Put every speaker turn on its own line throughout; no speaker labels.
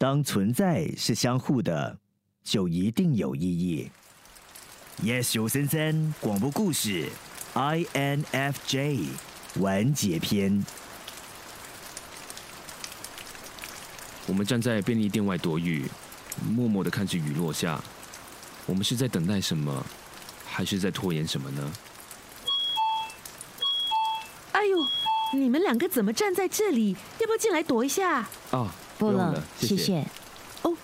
当存在是相互的，就一定有意义。Yes，九三三广播故事，INFJ 完结篇。
我们站在便利店外躲雨，默默的看着雨落下。我们是在等待什么，还是在拖延什么呢？
哎呦，你们两个怎么站在这里？要不要进来躲一下？
啊，
不用了，谢谢。
哦，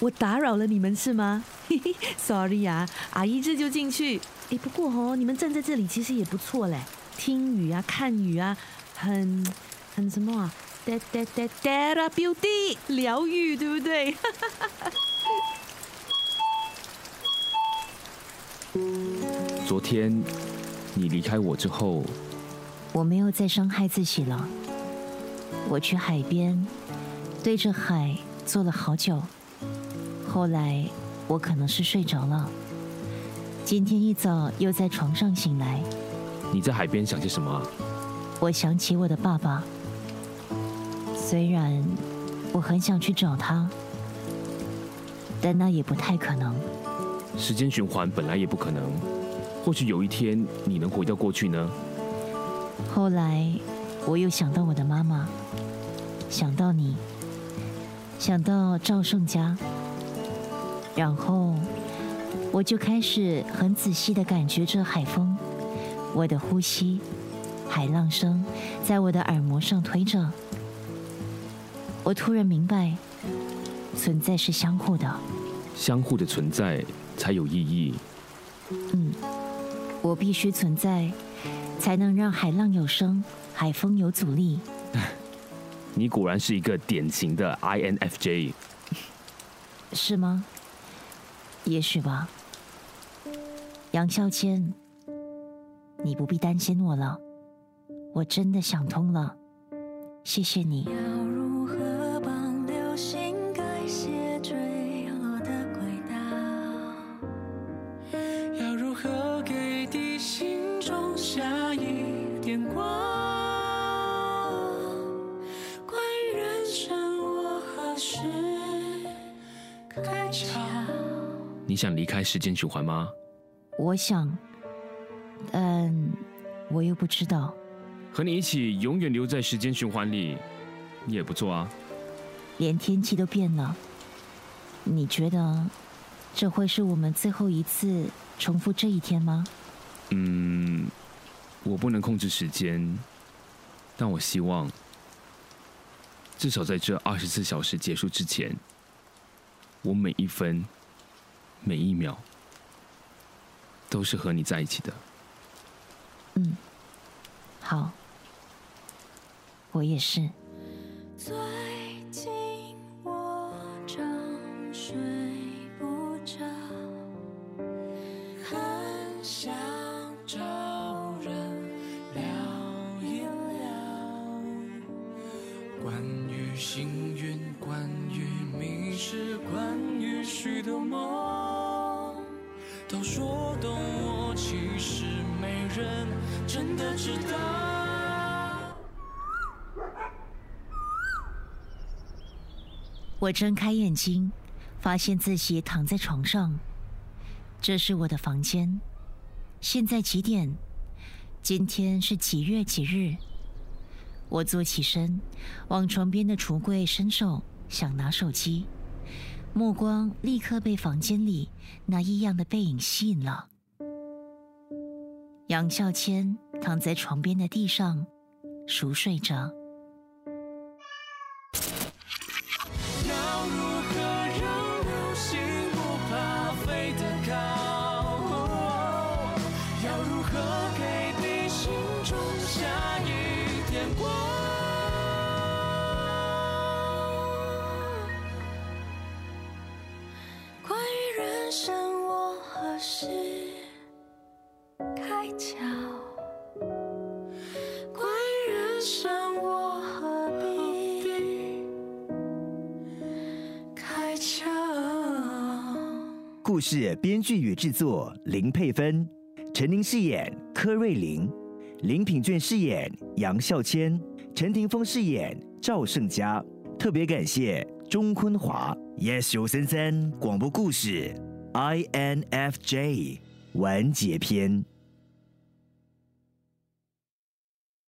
我打扰了你们是吗？嘿 嘿，sorry 啊，阿姨这就进去。哎，不过哦，你们站在这里其实也不错嘞，听雨啊，看雨啊，很很什么啊？哒哒哒哒啦，beauty，疗愈，对不对？
昨天你离开我之后，
我没有再伤害自己了。我去海边，对着海坐了好久。后来我可能是睡着了。今天一早又在床上醒来。
你在海边想些什么？
我想起我的爸爸。虽然我很想去找他，但那也不太可能。
时间循环本来也不可能，或许有一天你能回到过去呢。
后来我又想到我的妈妈，想到你，想到赵胜家，然后我就开始很仔细的感觉着海风，我的呼吸，海浪声在我的耳膜上推着。我突然明白，存在是相互的，
相互的存在才有意义。
嗯，我必须存在，才能让海浪有声，海风有阻力。
你果然是一个典型的 INFJ，
是吗？也许吧。杨孝谦，你不必担心我了，我真的想通了，谢谢你。
你想离开时间循环吗？
我想，但我又不知道。
和你一起永远留在时间循环里，也不错啊。
连天气都变了，你觉得这会是我们最后一次重复这一天吗？
嗯，我不能控制时间，但我希望，至少在这二十四小时结束之前，我每一分。每一秒都是和你在一起的。
嗯，好，我也是。最近我正睡不着，很想找人聊一聊，关于幸都说懂我，其实没人真的知道。我睁开眼睛，发现自己躺在床上。这是我的房间。现在几点？今天是几月几日？我坐起身，往床边的橱柜伸手，想拿手机。目光立刻被房间里那异样的背影吸引了。杨孝谦躺在床边的地上，熟睡着。
要如何给你心中下一点光
生我何时开窍人生我何必开窍
故事编剧与制作林佩芬，陈宁饰演柯瑞玲，林品卷饰演杨孝谦，陈霆锋饰演赵胜佳。特别感谢钟坤华，Yes 九三三广播故事 ，INFJ 完结篇。